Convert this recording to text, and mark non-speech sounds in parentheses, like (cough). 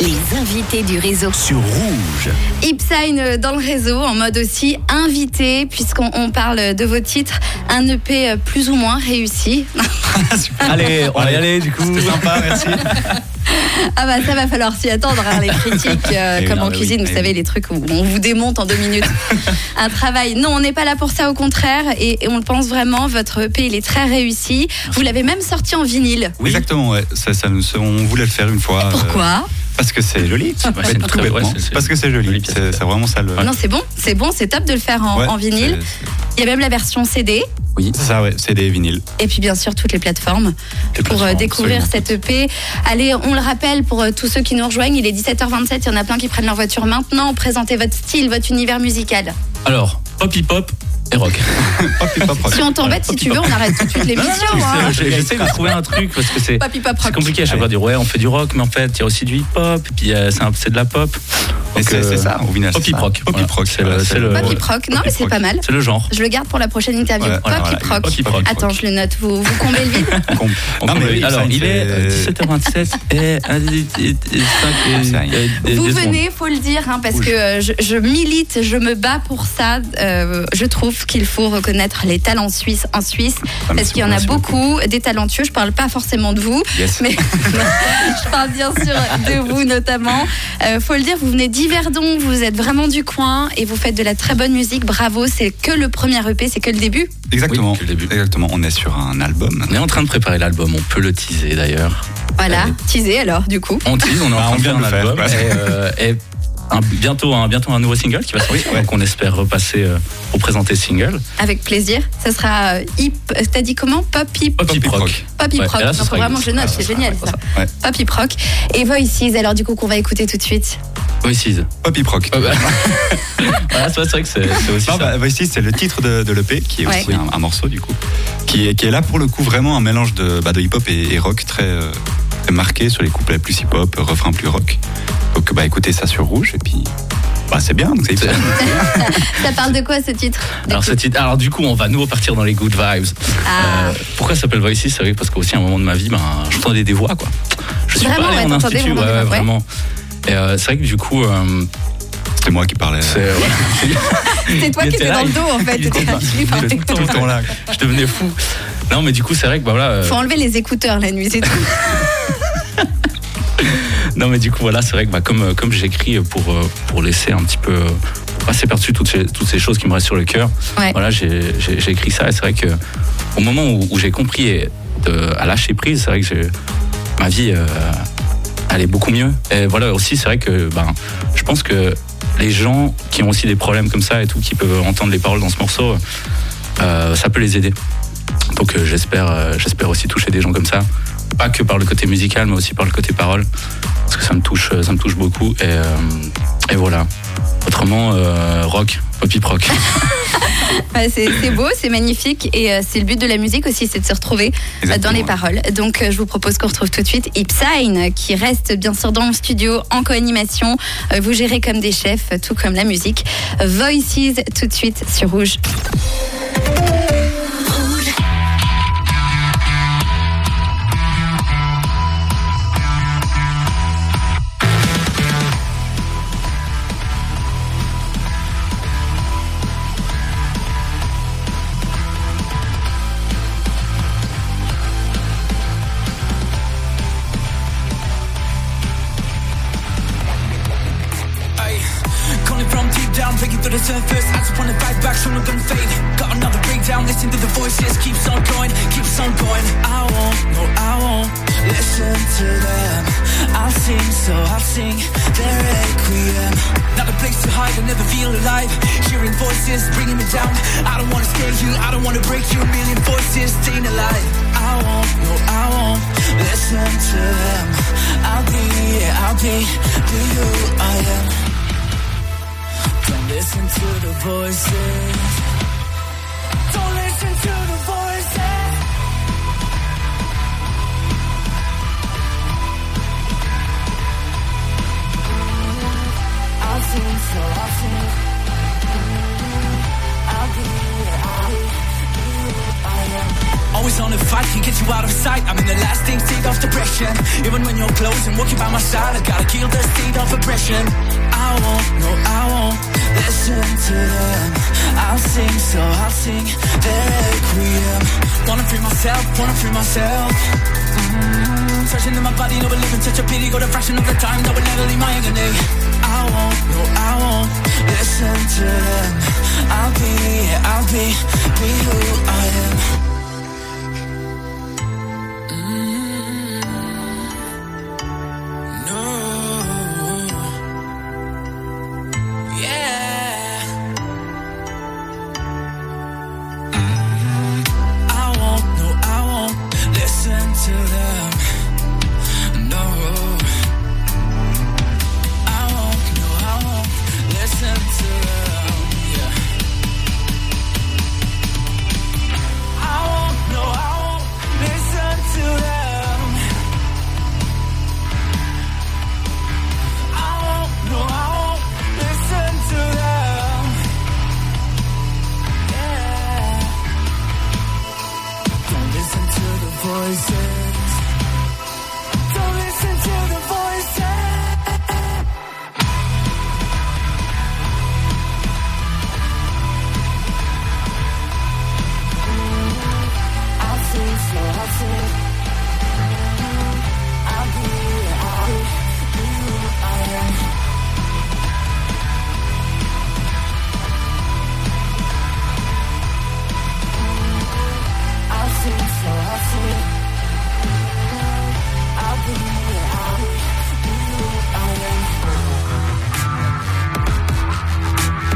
Les invités du réseau. sur Rouge. Ipsign euh, dans le réseau, en mode aussi invité, puisqu'on on parle de vos titres. Un EP euh, plus ou moins réussi. (laughs) Allez, on va y aller du coup. C'était sympa, merci. Ah bah ça va falloir s'y attendre, hein, les critiques, euh, Eh comme en cuisine, oui, vous eh savez, oui. les trucs où on vous démonte en deux minutes. (laughs) Un travail. Non, on n'est pas là pour ça, au contraire, et, et on le pense vraiment, votre EP, il est très réussi. Vous l'avez même sorti en vinyle. Oui. Exactement, ouais. Ça, ça nous- on voulait le faire une fois. Pourquoi? Parce que c'est joli. tout très- ouais, c'est- Parce que c'est joli. C'est vraiment ça le. Non, c'est bon, c'est bon, c'est top de le faire en, Ouais, en vinyle. Il y a même la version CD, Oui. C'est ça, ouais. C'est des vinyles. et puis bien sûr toutes les plateformes. Les pour euh, plateformes, découvrir absolument. cette EP. Allez, on le rappelle pour euh, tous ceux qui nous rejoignent, il est 17h27, il y en a plein qui prennent leur voiture maintenant. Présentez votre style, votre univers musical. Alors, pop hip hop et rock. (laughs) Rock. Si on t'embête, si tu veux, on arrête tout de suite l'émission. hein. J'essaie de trouver un truc parce que c'est compliqué à chaque fois de dire ouais on fait du rock mais en fait il y a aussi du hip hop puis euh, c'est de la pop. C'est euh, c'est ça, au final. Pop c'est hip ça. rock. Pop hip voilà. rock. C'est le- voilà, c'est le- Pop hip rock, non mais c'est pas mal. C'est le genre. Je le garde pour la prochaine interview. Ouais, Pop voilà, hip rock. Pop hip rock. Attends, je le note. Vous, vous comblez le vide Non, mais alors il est euh, c'est- 17h27 et 5 c'est rien. Vous venez, faut le dire, hein, parce que euh, je, je milite, je me bats pour ça. Euh, je trouve qu'il faut reconnaître les talents suisses en Suisse, Ah, parce qu'il y en a beaucoup, des talentueux. Je parle pas forcément de vous, mais (laughs) je parle bien sûr de vous notamment. Euh, faut le dire, vous venez d'Yverdon, vous êtes vraiment du coin et vous faites de la très bonne musique. Bravo, c'est que le premier EP, c'est que le début. Exactement. Oui, que le début. Exactement. On est sur un album. On est en train de préparer l'album, on peut le teaser d'ailleurs. Voilà, Allez. teasé alors, du coup. On tease, on est en Ah, train on de faire et, euh, et un- bientôt, un, bientôt un nouveau single qui va sortir. ouais. Donc on espère repasser euh, pour présenter single. Avec plaisir. Ça sera euh, hip. euh, T'as dit comment? Pop hip. Pop, Pop hip rock. rock. Pop hip rock. vraiment je note, c'est génial ça. Ouais. Pop hip rock. Et Voices, alors du coup qu'on va écouter tout de suite. Voices. Pop hip rock. Bah. (laughs) voilà, c'est vrai, que c'est aussi Non, ça. bah, Voices, c'est le titre de, de l'EP, qui est Ouais. aussi un, un morceau du coup, qui est, qui est là pour le coup vraiment un mélange de, bah, de hip-hop et, et rock très, euh, très marqué sur les couplets plus hip-hop, refrain plus rock. Donc bah écoutez ça sur rouge et puis bah, c'est bien. donc c'est hyper- (laughs) Ça parle de quoi ce titre? Alors, ce titre- alors du coup, on va nouveau partir dans les good vibes. Ah. Euh, pourquoi ça s'appelle Voices? C'est vrai parce qu'aussi à un moment de ma vie, ben, j'entendais des voix quoi. Je suis Vraiment, pas allé ouais, en institut, ouais, ouais. vraiment. Et euh, c'est vrai que du coup, euh, C'était moi qui parlais. c'est. (laughs) C'est toi qui était étais dans le dos en fait. tout le temps là. Je devenais fou. Non, mais du coup, c'est vrai que bah, voilà. euh, Faut enlever les écouteurs la nuit, c'est tout. (laughs) Non, mais du coup, voilà, c'est vrai que bah, comme, comme j'écris pour, pour laisser un petit peu. pour passer par-dessus toutes ces, toutes ces choses qui me restent sur le cœur, Ouais. voilà, j'ai écrit ça. Et c'est vrai que au moment où, où j'ai compris de- à lâcher prise, c'est vrai que ma vie euh, allait beaucoup mieux. Et voilà, aussi, c'est vrai que ben, je pense que les gens qui ont aussi des problèmes comme ça et tout, qui peuvent entendre les paroles dans ce morceau, euh, ça peut les aider. Donc euh, j'espère euh, j'espère aussi toucher des gens comme ça. Pas que par le côté musical, mais aussi par le côté parole. Parce que ça me touche, ça me touche beaucoup. Et, voilà. Autrement, rock, rock. (laughs) Ouais, c'est beau, c'est magnifique et euh, c'est le but de la musique aussi, c'est de se retrouver euh, dans les paroles. Donc euh, je vous propose qu'on retrouve tout de suite Ipsign qui reste bien sûr dans le studio en co-animation. Vous gérez comme des chefs, tout comme la musique. Voices tout de suite sur Rouge. Down, breaking through the surface. I just wanna fight back, so I'm gonna fade. Got another breakdown, listen to the voices. Keeps on going, keeps on going. I won't, no, I won't listen to them. I'll sing, so I'll sing their requiem. Not a place to hide, I never feel alive. Hearing voices, bringing me down. I don't wanna scare you, I don't wanna break you. A million voices, staying alive. I won't, no, I won't listen to them. I'll be, yeah, I'll be, be who I am. Listen to the voices. The fight can get you out of sight. I'm in the lasting state of depression. Even when you're close and walking by my side, I gotta kill the state of aggression. I won't, no, I won't listen to them. I'll sing, so I'll sing requiem. Wanna free myself, wanna free myself. Mm, Searching in my body, no believing such a pity. Got a fraction of the time that will never leave my agony. I won't, no, I won't listen to them. I'll.